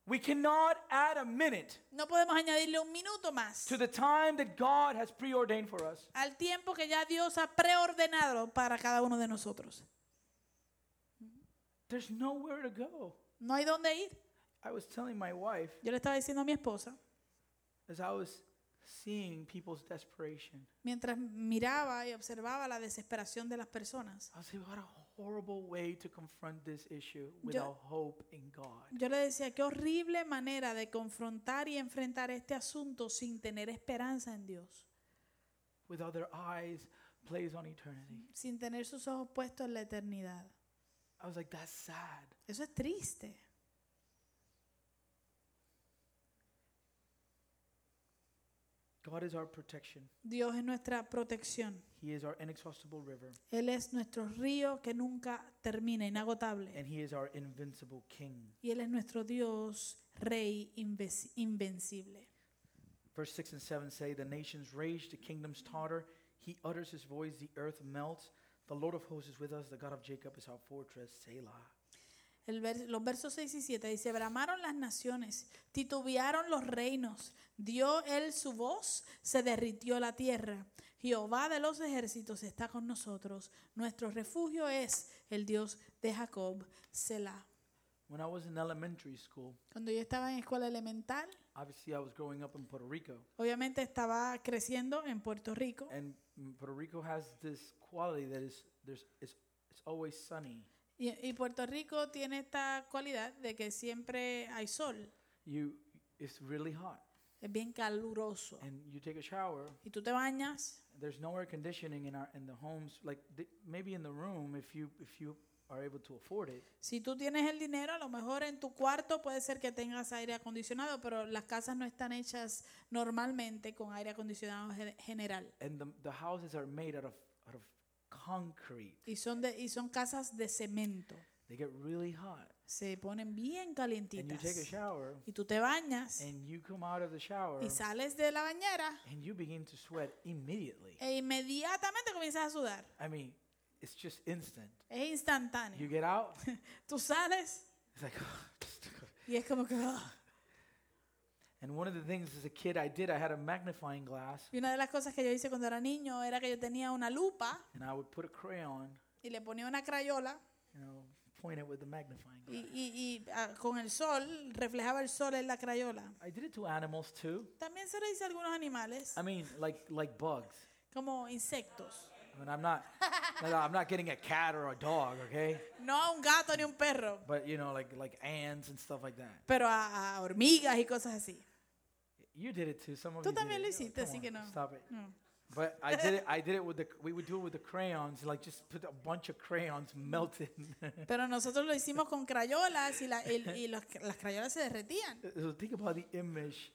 We cannot add a minute No podemos añadirle un minuto más to the time that God has preordained for us. al tiempo que ya Dios ha preordenado para cada uno de nosotros. There's nowhere to go. No hay dónde ir. I was telling my wife Yo le estaba diciendo a mi esposa, as I was seeing people's desperation, mientras miraba y observaba la desesperación de las personas, I was saying, what a horrible way to confront this issue without hope in God. yo le decía, qué horrible manera de confrontar y enfrentar este asunto sin tener esperanza en Dios, Without their eyes placed on eternity. sin tener sus ojos puestos en la eternidad. I was like, that's sad. Eso es triste. God is our protection. Dios es nuestra protección. He is our inexhaustible river, Él es nuestro río que nunca termina, inagotable. and He is our invincible King. Y Él es nuestro Dios, Rey invencible. Verse 6 and 7 say, The nations rage, the kingdoms totter. He utters his voice, the earth melts. The Lord of hosts is with us, the God of Jacob is our fortress, Selah. El vers- los versos 6 y 7 dice, bramaron las naciones, titubearon los reinos, dio él su voz, se derritió la tierra. Jehová de los ejércitos está con nosotros, nuestro refugio es el Dios de Jacob, Selah. When I was in elementary school, Cuando yo estaba en escuela elemental, obviously I was growing up in Puerto Rico, obviamente estaba creciendo en Puerto Rico and Puerto Rico has this quality that is there's it's, it's always sunny. y, y Puerto Rico tiene esta cualidad de que siempre hay sol, You it's really hot, es bien caluroso. and you take a shower. Y tú te bañas There's no air conditioning in our in the homes, like th- maybe in the room if you if you are able to afford it. Si tú tienes el dinero, a lo mejor en tu cuarto puede ser que tengas aire acondicionado, pero las casas no están hechas normalmente con aire acondicionado ge- general. And the the houses are made out of out of concrete. Y son, de, y son casas de cemento. They get really hot, Se ponen bien and you calientitas. take a shower, Y tú te bañas and you come out of the shower, y sales de la bañera and you begin to sweat immediately. e inmediatamente comienzas a sudar. I mean, it's just instant. Es instantáneo. You get out, Tú sales it's like. y es como que... ah. And one of the things as a kid I did, I had a magnifying glass, Y una de las cosas que yo hice cuando era niño era que yo tenía una lupa and I would put a crayon, y le ponía una crayola you know, point it with the magnifying y, glass. y- y, ah, con el sol, reflejaba el sol en la crayola. I did it to animals too. También se lo hice a algunos animales, I mean, like like bugs. como insectos. I mean, I'm not, no, no, I'm not getting a cat or a dog, okay? No a un gato ni un perro, But you know, like like ants and stuff like that. pero a, a hormigas y cosas así. You did it too. Some of Tú you did también lo hiciste, Come así on, que no. Stop it. No. But I did it. I did it with the. We would do it with the crayons. Like just put a bunch of crayons melted. Pero nosotros lo hicimos con crayolas y, la- y- y los- las crayolas se derretían. so think about the image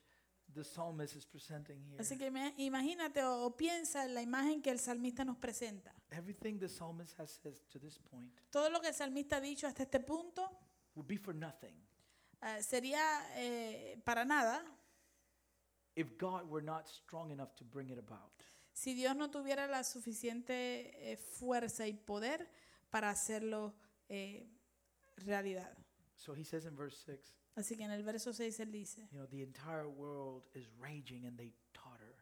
the psalmist is presenting here. Así que me- imagínate o, o piensa en la imagen que el salmista nos presenta. Everything the psalmist has said to this point Todo lo que el salmista ha dicho hasta este punto would be for nothing eh, sería eh, para nada if God were not strong enough to bring it about. Si Dios no tuviera la suficiente eh, fuerza y poder para hacerlo eh, realidad. So he says in verse 6, Así que en el verso 6 él dice, you know, the entire world is raging and they totter.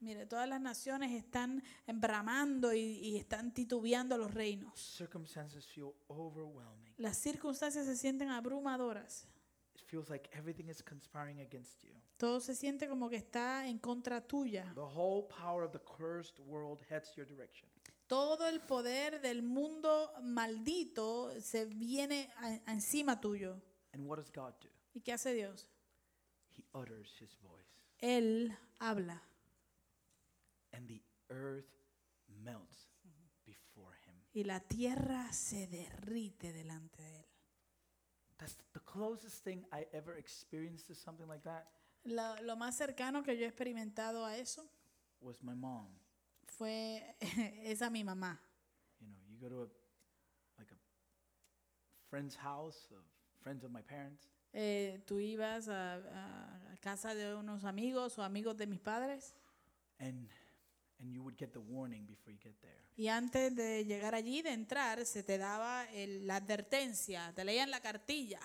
mire, todas las naciones están bramando y, y están titubeando los reinos. Circumstances feel overwhelming. Las circunstancias se sienten abrumadoras. It feels like everything is conspiring against you. Todo se siente como que está en contra tuya. The whole power of the cursed world heads your direction. Todo el poder del mundo maldito se viene a- encima tuyo. And what does God do? ¿Y qué hace Dios? he utters his voice, Él habla and the earth melts before him. y la tierra se derrite delante de Él. That's the closest thing I ever experienced to something like that Lo, lo más cercano que yo he experimentado a eso was my mom. fue esa mi mamá. You know, you go to a like a friend's house of friends of my parents, Eh, tú ibas a, casa de unos amigos o amigos de mis padres and and you would get the warning before you get there. y antes de llegar allí, de entrar, se te daba el- la advertencia, te leían la cartilla.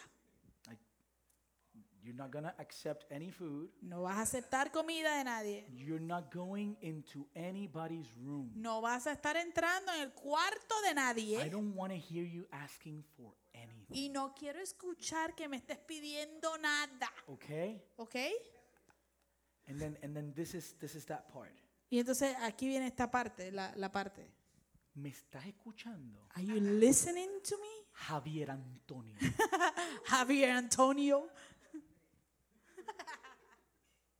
You're not gonna accept any food. No vas a aceptar comida de nadie. You're not going into anybody's room. No vas a estar entrando en el cuarto de I nadie. don't want to hear you asking for anything. Y no quiero escuchar que me estés pidiendo nada. Okay? ¿Ok? And then and then this is this is that part. Y entonces aquí viene esta parte, la, la parte. ¿Me estás escuchando? Are you listening to me? Javier Antonio. Javier Antonio.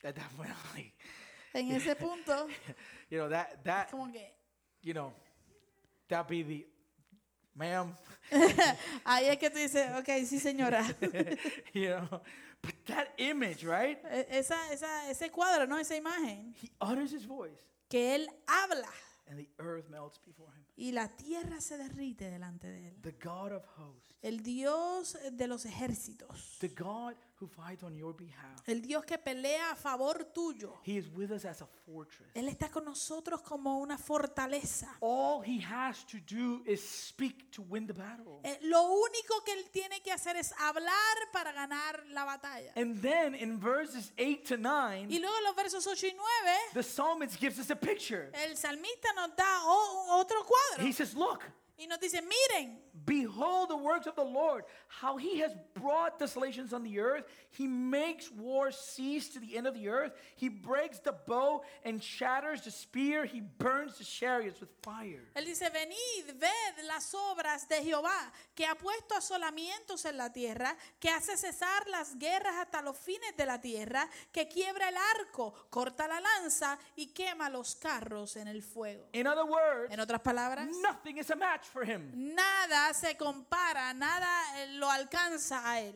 At that point, I'm like, En ese punto, you know, that that como que you know, that be the ma'am, ahí es que tú dices, ok, sí señora. you know. But that image, right? E- Esa, esa, ese cuadro, ¿no? Esa imagen. He utters his voice Que él habla and the earth melts before him. Y la tierra se derrite delante de él. The God of hosts, El Dios de los ejércitos. the God who fights on your behalf. El Dios que pelea a favor tuyo. He is with us as a fortress. Él está con nosotros como una fortaleza. All he has to do is speak to win the battle. Eh, lo único que él tiene que hacer es hablar para ganar la batalla. And then in verses 8 to 9, Y luego en los versos 8 y 9, the psalmist gives us a picture. el salmista nos da otro cuadro He says, Look, y nos dice, miren, behold the works of the Lord, how he has brought desolations on the earth. He makes war cease to the end of the earth. He breaks the bow and shatters the spear. He burns the chariots with fire. él dice, venid, ved las obras de Jehová, que ha puesto asolamientos en la tierra, que hace cesar las guerras hasta los fines de la tierra, que quiebra el arco, corta la lanza y quema los carros en el fuego. In other words, En otras palabras, nothing is a match for him. nada se compara, nada eh, lo alcanza a él.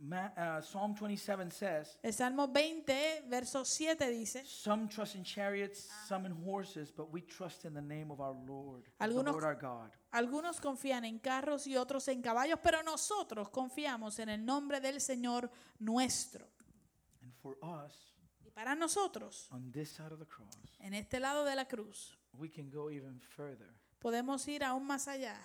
Ma- uh, Psalm 27 says, El Salmo 20, verso 7 dice, Some trust in chariots, some in horses, but we trust in the name of our Lord, of the Algunos- Lord our God. algunos confían en carros y otros en caballos, pero nosotros confiamos en el nombre del Señor nuestro. And for us, Y para nosotros, on this side of the cross, en este lado de la cruz, we can go even further podemos ir aún más allá,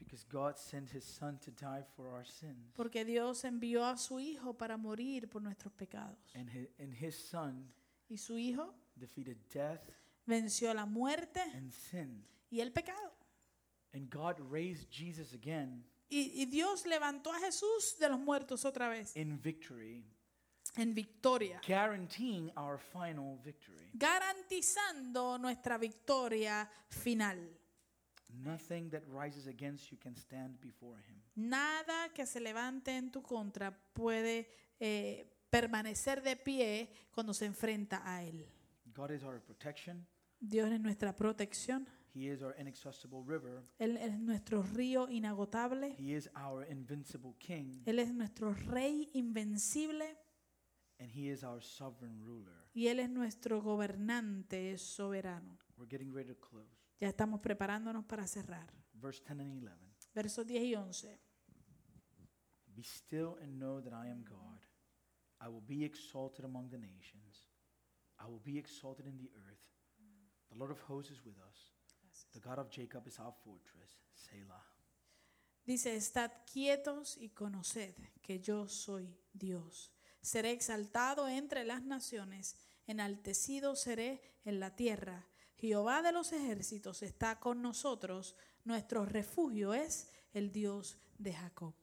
because God sent his son to die for our sins. porque Dios envió a su Hijo para morir por nuestros pecados. And his, and his son Y su Hijo defeated death venció la muerte and sin. y el pecado. And God raised Jesus again Y, y Dios levantó a Jesús de los muertos otra vez, in victory, en victoria. guaranteeing our final victory. garantizando nuestra victoria final. Nothing that rises against you can stand before him. Nada que se levante en tu contra puede eh, permanecer de pie cuando se enfrenta a Él. God is our protection. Dios es nuestra protección, He is our inexhaustible river. Él es nuestro río inagotable, He is our invincible king. Él es nuestro rey invencible And he is our sovereign ruler. y Él es nuestro gobernante soberano. We're getting ready to close. Ya estamos preparándonos para cerrar. Verse 10 and 11. Versos 10 y 11. Be still and know that I am God. I will be exalted among the nations. I will be exalted in the earth. The Lord of hosts is with us. The God of Jacob is our fortress. Selah. Dice, estad quietos y conoced que yo soy Dios. Seré exaltado entre las naciones, enaltecido seré en la tierra. Jehová de los ejércitos está con nosotros, nuestro refugio es el Dios de Jacob.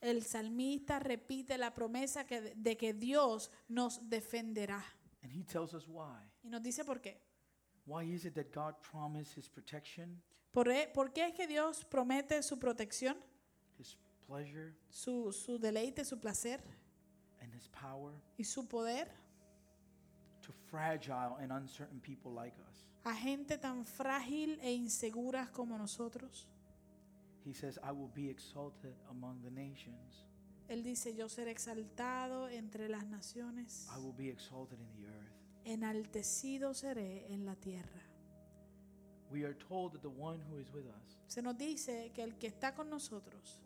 El salmista repite la promesa que, de que Dios nos defenderá. And he tells us why. Y nos dice por qué. Why is it that God promised his protection, ¿Por, e- por qué es que Dios promete su protección? his pleasure su, su deleite, su placer his power y su poder to fragile and uncertain people like us. a gente tan frágil e insegura como nosotros. He says, I will be exalted among the nations. Él dice, yo seré exaltado entre las naciones, I will be exalted in the earth. enaltecido seré en la tierra. We are told that the one who is with us Se nos dice que el que está con nosotros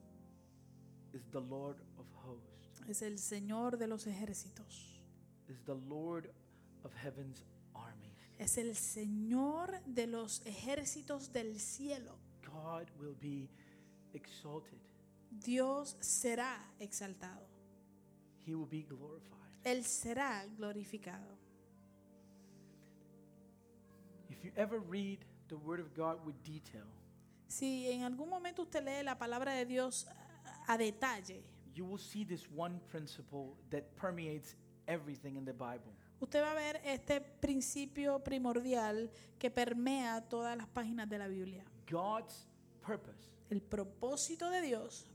is the Lord of hosts, es el Señor de los ejércitos, is the Lord of heaven's armies. es el Señor de los ejércitos del cielo. God will be exalted. Dios será exaltado, He will be glorified. Él será glorificado. If you ever read the Word of God with detail, Si en algún momento usted lee la palabra de Dios a a detalle, you will see this one principle that permeates everything in the Bible. usted va a ver este principio primordial que permea todas las páginas de la Biblia. God's purpose El propósito de Dios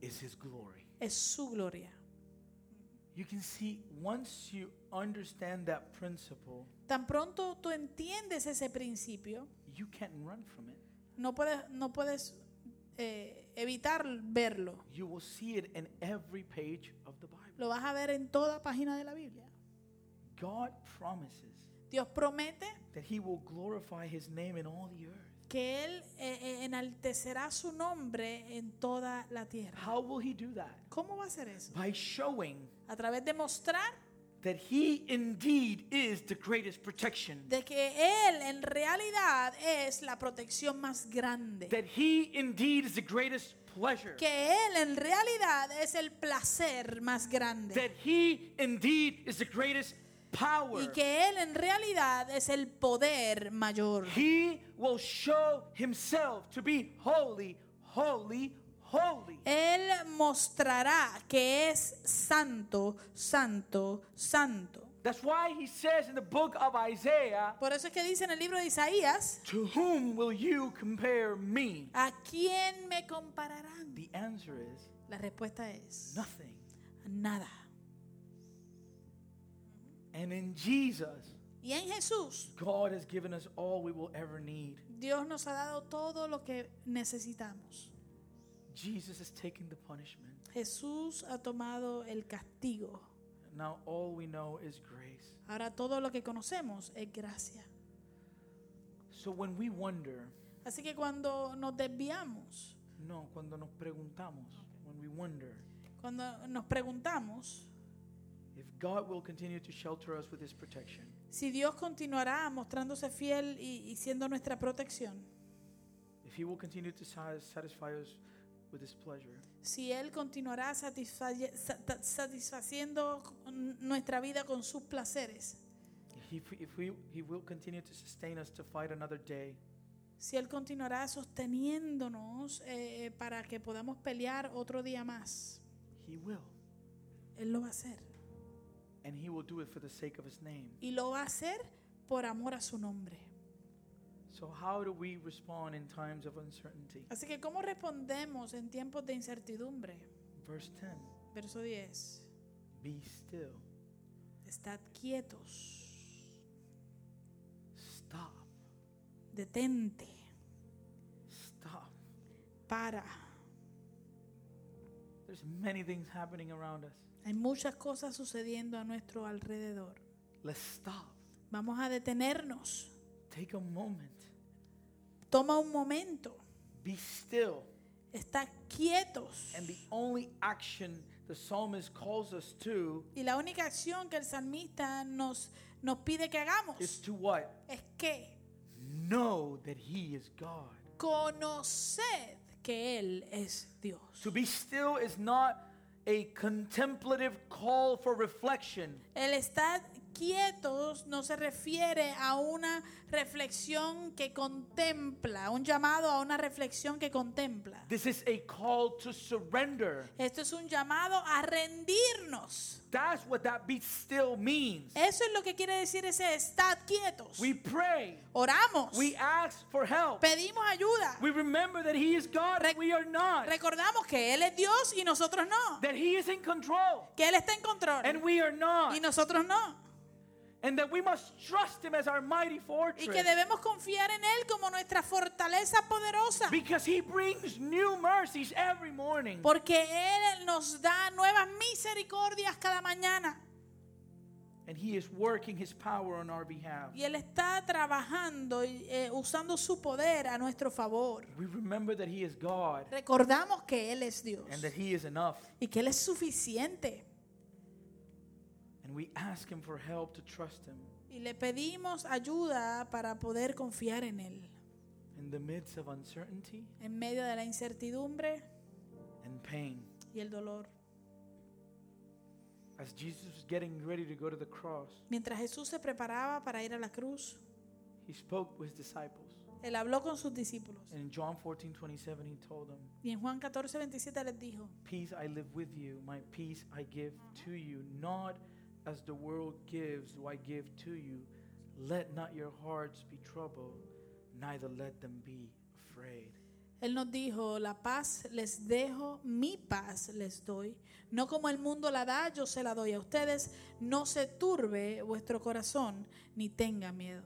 is His glory. es su gloria. You can see once you understand that principle, Tan pronto tú entiendes ese principio, you can't run from it. no puedes, no puedes eh, evitar verlo. You will see it in every page of the Bible. Lo vas a ver en toda página de la Biblia. God promises Dios promete that He will glorify His name in all the earth. que Él eh, eh, enaltecerá su nombre en toda la tierra. How will He do that? ¿Cómo va a hacer eso? By showing A través de mostrar that He indeed is the greatest protection, de que Él en realidad es la protección más grande. that He indeed is the greatest pleasure, Que Él en realidad es el placer más grande. that He indeed is the greatest power. Y que Él en realidad es el poder mayor. He will show Himself to be holy, holy, holy. Él mostrará que es santo, santo, santo. That's why He says in the book of Isaiah, Por eso es que dice en el libro de Isaías, To whom will you compare me? ¿a quién me compararán? The answer is La respuesta es nothing. nada. And in Jesus, Y en Jesús, God has given us all we will ever need. Dios nos ha dado todo lo que necesitamos. Jesus has taken the punishment. Jesús ha tomado el castigo. Now all we know is grace. Ahora todo lo que conocemos es gracia. So when we wonder, Así que cuando nos desviamos, no, cuando nos preguntamos, when we wonder cuando nos preguntamos if God will continue to shelter us with his protection, si Dios continuará mostrándose fiel y, y siendo nuestra protección, if he will continue to satisfy us with his pleasure, si Él continuará satisfaciendo nuestra vida con sus placeres, if, if we, he will continue to sustain us to fight another day, si Él continuará sosteniéndonos eh, para que podamos pelear otro día más, he will. Él lo va a hacer. And he will do it for the sake of his name. Y lo va a hacer por amor a su nombre. So how do we respond in times of uncertainty? Así que, ¿cómo respondemos en tiempos de incertidumbre? Verse 10 Verso 10. Be still, Estad quietos. stop, Detente. stop. Para. There's many things happening around us. Hay muchas cosas sucediendo a nuestro alrededor. Let's stop. Vamos a detenernos. Take a moment. Toma un momento. Be still. Está quietos. And the only action the psalmist calls us to Y la única acción que el salmista nos, nos pide que hagamos is to what? es que Know that he is God. conoced que Él es Dios. To be still is not a contemplative call for reflection. El estar quietos no se refiere a una reflexión que contempla, un llamado a una reflexión que contempla. This is a call to surrender. Esto es un llamado a rendirnos. That's what that be still means. Eso es lo que quiere decir ese estad quietos. We pray. Oramos. We ask for help. Pedimos ayuda. We remember that He is God and Rec- we are not. Recordamos que Él es Dios y nosotros no. That He is in control Que Él está en control and we are not. y nosotros no. And that we must trust Him as our mighty Y fortress. que debemos confiar en Él como nuestra fortaleza poderosa. Because He brings new mercies every morning. Porque Él nos da nuevas misericordias cada mañana. And He is working His power on our behalf. Y Él está trabajando y eh, usando su poder a nuestro favor. We remember that He is God Recordamos que Él es Dios and that He is enough. y que Él es suficiente. And we ask Him for help to trust Him Y le pedimos ayuda para poder confiar en Él. in the midst of uncertainty En medio de la incertidumbre and pain. y el dolor. As Jesus was getting ready to go to the cross, Mientras Jesús se preparaba para ir a la cruz, He spoke with His disciples. Él habló con sus discípulos. And in John 14 27, He told them, Y en Juan 14, 27 les dijo, Peace I live with you, my peace I give to you. Not as the world gives, do I give to you. Let not your hearts be troubled, neither let them be afraid. Él nos dijo, la paz les dejo, mi paz les doy. No como el mundo la da, yo se la doy a ustedes. No se turbe vuestro corazón, ni tenga miedo.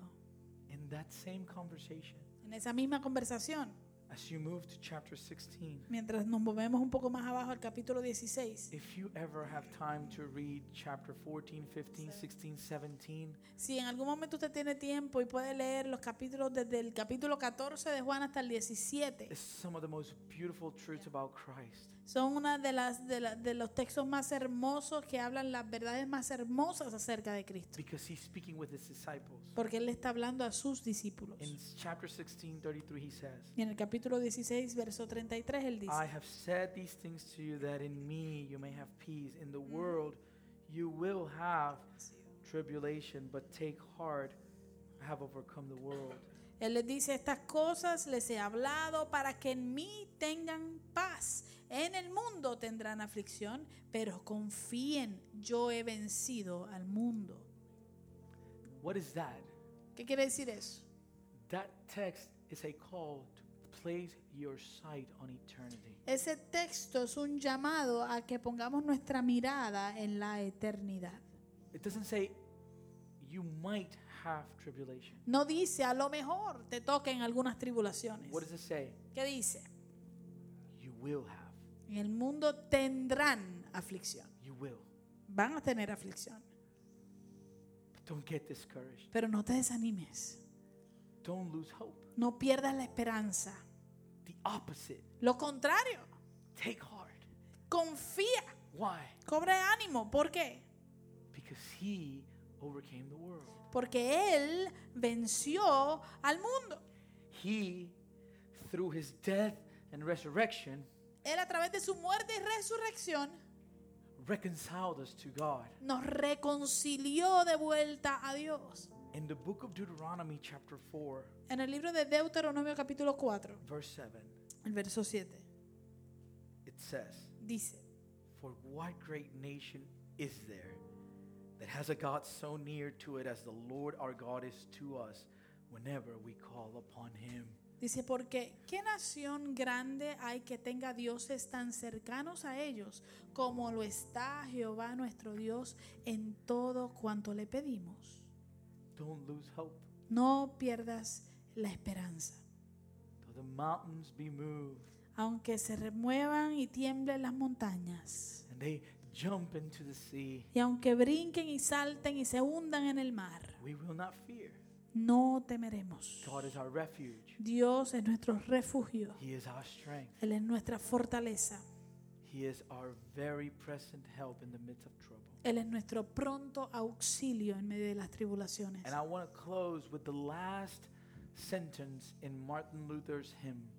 In that same conversation, En esa misma conversación, as you move to chapter 16, mientras nos movemos un poco más abajo al capítulo 16, if you ever have time to read chapter 14, 15, 16, 17, si en algún momento usted tiene tiempo y puede leer los capítulos desde el capítulo 14 de Juan hasta el 17, it's some of the most beautiful truths about Christ. Son una de las de, la- de los textos más hermosos que hablan las verdades más hermosas acerca de Cristo. Because he's speaking with his disciples. Porque Él le está hablando a sus discípulos. In chapter 16, 33, he says, Y en el capítulo 16, verso 33, Él dice, I have said these things to you that in me you may have peace. In the world you will have tribulation, but take heart, I have overcome the world. Él les dice, estas cosas les he hablado para que en mí tengan paz. En el mundo tendrán aflicción, pero confíen, yo he vencido al mundo. What is that? ¿Qué quiere decir eso? That text is a call to place your sight on eternity. Ese texto es un llamado a que pongamos nuestra mirada en la eternidad. It doesn't say you might have tribulation. No dice, a lo mejor te toquen algunas tribulaciones. What does it say? ¿Qué dice? You will have. En el mundo tendrán aflicción. You will. Van a tener aflicción. But don't get discouraged. Pero no te desanimes. Don't lose hope. No pierdas la esperanza. The opposite. Lo contrario, Take heart. confía, Why? cobre ánimo. ¿Por qué? Because he overcame the world. Porque Él venció al mundo. He, through his death and resurrection, Él a través de su muerte y resurrección reconciled us to God. nos reconcilió de vuelta a Dios. In the book of Deuteronomy, chapter 4, En el libro de Deuteronomio capítulo 4, verse 7, el verso 7, it says, dice, For what great nation is there that has a God so near to it as the Lord our God is to us whenever we call upon him? Dice, porque ¿qué nación grande hay que tenga dioses tan cercanos a ellos como lo está Jehová nuestro Dios en todo cuanto le pedimos? Don't lose hope. No pierdas la esperanza. Though the mountains be moved Aunque se remuevan y tiemblen las montañas, and they jump into the sea, y aunque brinquen y salten y se hundan en el mar, we will not fear. No temeremos. God is our refuge. Dios es nuestro refugio. He is our strength. Él es nuestra fortaleza. He is our very present help in the midst of trouble. Él es nuestro pronto auxilio en medio de las tribulaciones. And I want to close with the last sentence in Martin Luther's hymn.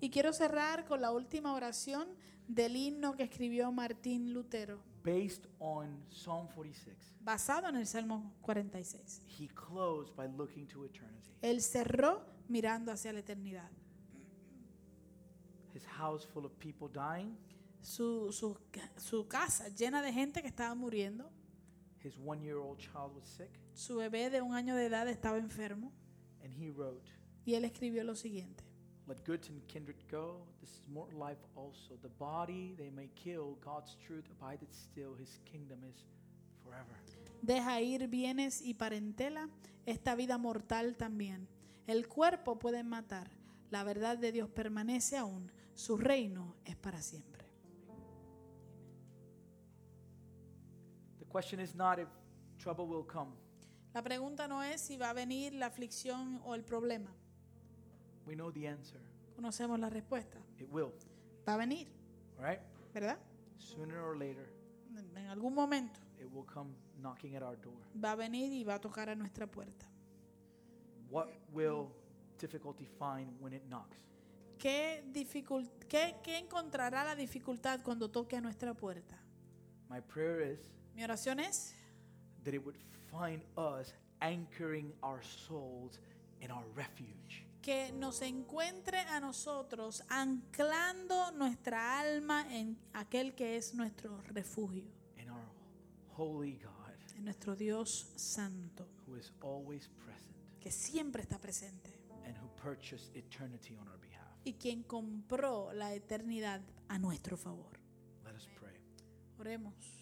Y quiero cerrar con la última oración del himno que escribió Martín Lutero. Based on Psalm 46. basado en el Salmo 46. He closed by looking to eternity. Él cerró mirando hacia la eternidad. His house full of people dying, Su, su, su casa llena de gente que estaba muriendo. his one year old child was sick, Su bebé de un año de edad estaba enfermo. and he wrote, Y él escribió lo siguiente. Let goods and kindred go. This is mortal life also. The body they may kill, God's truth abideth still. His kingdom is forever. Deja ir bienes y parentela, esta vida mortal también. El cuerpo puede matar, la verdad de Dios permanece aún, su reino es para siempre. The question is not if trouble will come. La pregunta no es si va a venir la aflicción o el problema. We know the answer. Conocemos la respuesta. It will. Va a venir, All right? ¿verdad? Sooner or later, En algún momento it will come knocking at our door. va a venir y va a tocar a nuestra puerta. What will difficulty find when it knocks? ¿Qué, dificult qué, qué encontrará la dificultad cuando toque a nuestra puerta? My prayer is Mi oración es that it would find us anchoring our souls in our refuge. Que nos encuentre a nosotros anclando nuestra alma en aquel que es nuestro refugio, our holy God en nuestro Dios santo, who is always present que siempre está presente and who purchased eternity on our behalf. y quien compró la eternidad a nuestro favor. Let us pray. Oremos.